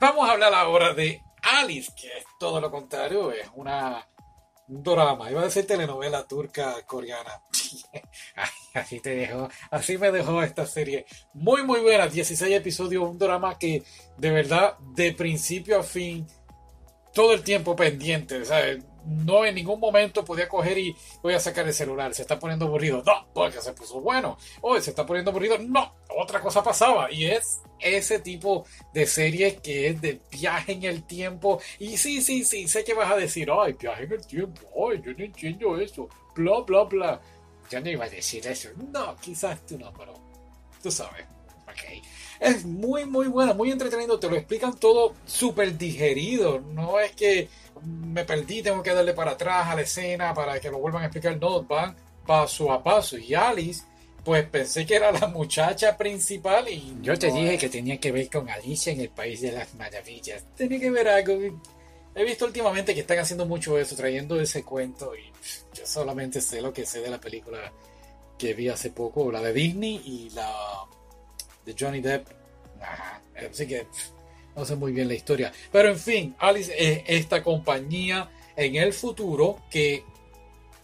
Vamos a hablar ahora de Alice, que es todo lo contrario, es una un drama, iba a decir telenovela turca coreana. así te dejó, así me dejó esta serie. Muy muy buena, 16 episodios, un drama que de verdad de principio a fin todo el tiempo pendiente, ¿sabes? No en ningún momento podía coger y voy a sacar el celular, se está poniendo aburrido, no, porque se puso bueno, hoy se está poniendo aburrido, no, otra cosa pasaba y es ese tipo de serie que es de viaje en el tiempo. Y sí, sí, sí, sé que vas a decir, ay, viaje en el tiempo, ay, yo no entiendo eso, bla, bla, bla. Yo no iba a decir eso, no, quizás tú no, pero tú sabes. Es muy, muy buena, muy entretenido, te lo explican todo súper digerido, no es que me perdí, tengo que darle para atrás a la escena para que lo vuelvan a explicar. No, van paso a paso. Y Alice, pues pensé que era la muchacha principal y... Yo te dije que tenía que ver con Alicia en el País de las Maravillas. Tenía que ver algo. He visto últimamente que están haciendo mucho eso, trayendo ese cuento y yo solamente sé lo que sé de la película que vi hace poco, la de Disney y la Johnny Depp. Así que no sé muy bien la historia. Pero en fin, Alice es esta compañía en el futuro que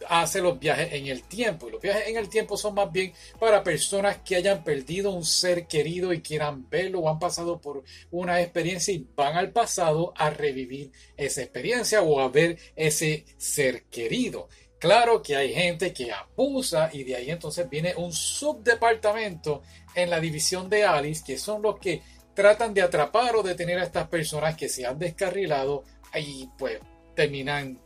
hace los viajes en el tiempo. Y los viajes en el tiempo son más bien para personas que hayan perdido un ser querido y quieran verlo o han pasado por una experiencia y van al pasado a revivir esa experiencia o a ver ese ser querido. Claro que hay gente que abusa y de ahí entonces viene un subdepartamento en la división de Alice que son los que tratan de atrapar o detener a estas personas que se han descarrilado y pues terminan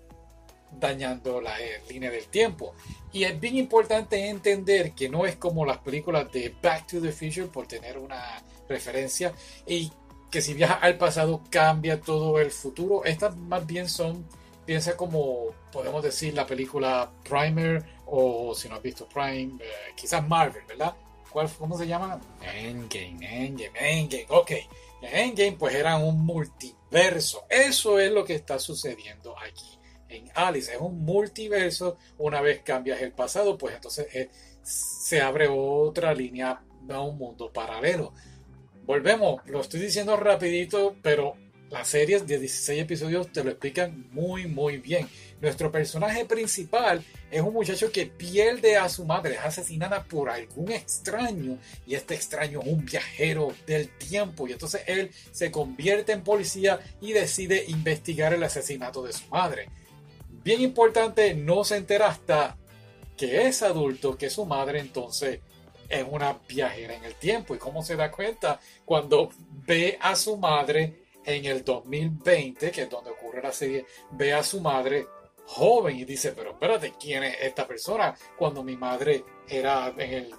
dañando la eh, línea del tiempo. Y es bien importante entender que no es como las películas de Back to the Future por tener una referencia y que si viaja al pasado cambia todo el futuro. Estas más bien son, piensa como podemos decir la película Primer o si no has visto Prime, eh, quizás Marvel, ¿verdad? ¿Cómo se llama? Endgame, Endgame, Endgame. Ok. Endgame pues era un multiverso. Eso es lo que está sucediendo aquí en Alice. Es un multiverso. Una vez cambias el pasado, pues entonces eh, se abre otra línea a un mundo paralelo. Volvemos, lo estoy diciendo rapidito, pero las series de 16 episodios te lo explican muy, muy bien. Nuestro personaje principal es un muchacho que pierde a su madre, es asesinada por algún extraño y este extraño es un viajero del tiempo y entonces él se convierte en policía y decide investigar el asesinato de su madre. Bien importante, no se entera hasta que es adulto que su madre entonces es una viajera en el tiempo y cómo se da cuenta cuando ve a su madre en el 2020, que es donde ocurre la serie, ve a su madre joven y dice, pero espérate, ¿quién es esta persona? Cuando mi madre era en el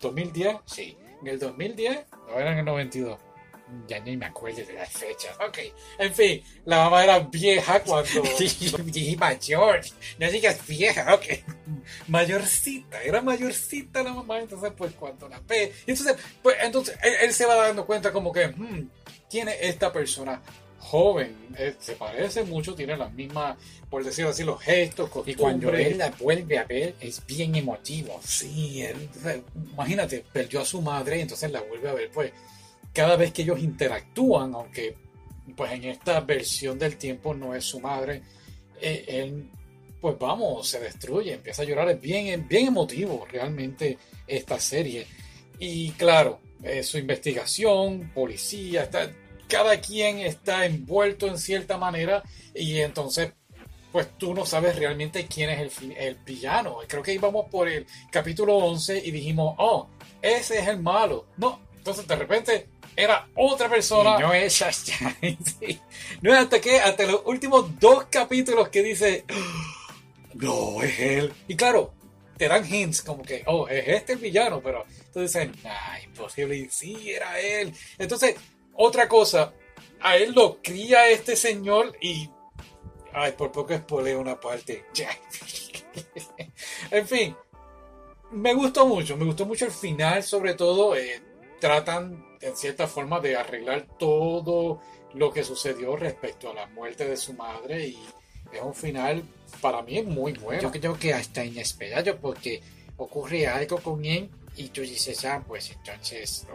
2010, sí, en el 2010, no era en el 92. Ya ni me acuerdo de las fechas. Ok, en fin, la mamá era vieja cuando. Dije mayor, no digas vieja, ok. Mayorcita, era mayorcita la mamá, entonces, pues cuando la ve. Entonces, pues entonces él, se va dando cuenta como que, hmm, ¿quién es esta persona? joven, eh, se parece mucho, tiene las mismas, por decirlo así, los gestos, Y cuando él la vuelve a ver, es bien emotivo. Sí, imagínate, perdió a su madre entonces la vuelve a ver, pues, cada vez que ellos interactúan, aunque, pues, en esta versión del tiempo no es su madre, eh, él, pues, vamos, se destruye, empieza a llorar, es bien, bien emotivo realmente esta serie. Y claro, eh, su investigación, policía, está cada quien está envuelto en cierta manera y entonces pues tú no sabes realmente quién es el, el villano. Creo que íbamos por el capítulo 11 y dijimos, oh, ese es el malo. No, entonces de repente era otra persona. no es No es hasta que, hasta los últimos dos capítulos que dice, no, es él. Y claro, te dan hints como que, oh, es este el villano, pero tú dices, ah, imposible, sí, era él. Entonces, otra cosa, a él lo cría este señor y. Ay, por poco espoleo una parte. en fin, me gustó mucho, me gustó mucho el final, sobre todo. Eh, tratan en cierta forma de arreglar todo lo que sucedió respecto a la muerte de su madre y es un final para mí muy bueno. Yo creo que hasta inesperado porque ocurre algo con él y tú dices, ah, pues entonces,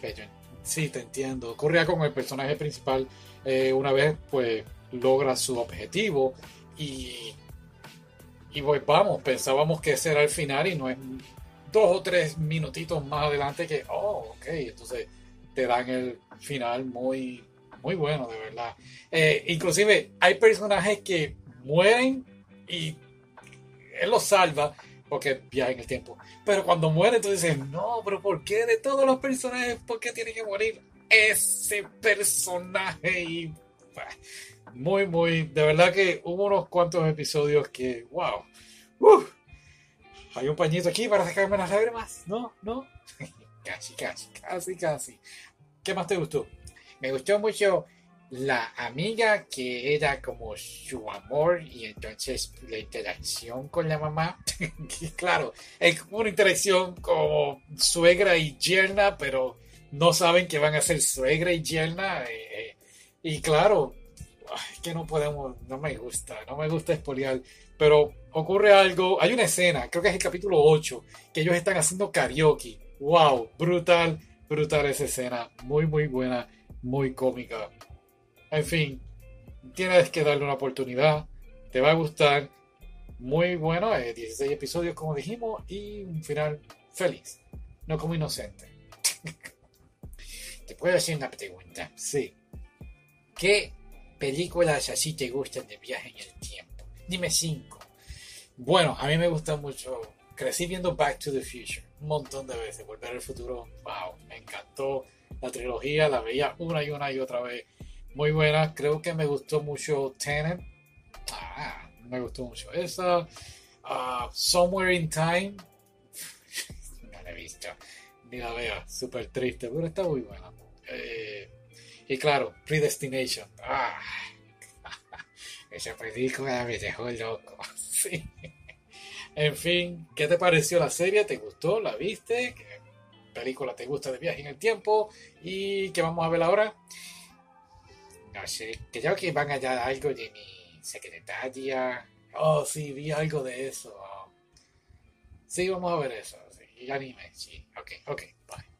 pero Sí, te entiendo. Ocurría con el personaje principal. eh, una vez, pues, logra su objetivo y. Y pues vamos, pensábamos que ese era el final y no es dos o tres minutitos más adelante que, oh, ok, entonces te dan el final muy, muy bueno, de verdad. Eh, inclusive hay personajes que mueren y él los salva porque viaja en el tiempo. Pero cuando muere, tú dices, no, pero ¿por qué de todos los personajes, por qué tiene que morir ese personaje? Y bah, muy, muy, de verdad que hubo unos cuantos episodios que, wow, uf, hay un pañito aquí para sacarme las lágrimas, no, no, casi, casi, casi, casi. ¿Qué más te gustó? Me gustó mucho la amiga que era como su amor y entonces la interacción con la mamá. Y claro, es una interacción como suegra y yerna, pero no saben que van a ser suegra y yerna. eh, eh, y claro, ay, que no podemos, no me gusta, no me gusta espoliar, pero ocurre algo, hay una escena, creo que es el capítulo 8, que ellos están haciendo karaoke. Wow, brutal, brutal esa escena, muy, muy buena, muy cómica. En fin, tienes que darle una oportunidad, te va a gustar. Muy bueno, eh, 16 episodios como dijimos y un final feliz, no como inocente. Te puedo hacer una pregunta. Sí, ¿Qué películas así te gustan de viaje en el tiempo? Dime cinco. bueno, a mí me gusta mucho. Crecí viendo Back to the Future un montón de veces. Volver al futuro, wow, me encantó la trilogía, la veía una y una y otra vez. Muy buena, creo que me gustó mucho Tenet. Ah, me gustó mucho esa. Ah, Somewhere in Time. No la he visto. Ni la vea, súper triste, pero está muy buena. Eh, y claro, Predestination. Ah, Esa película me dejó loco. sí. En fin, ¿qué te pareció la serie? ¿Te gustó? ¿La viste? ¿Qué película te gusta de viaje en el tiempo? ¿Y qué vamos a ver ahora? No sé, creo que van a dar algo de mi secretaria. Oh, sí, vi algo de eso. Sí, vamos a ver eso. Sí, anime, sí. Ok, ok, bye.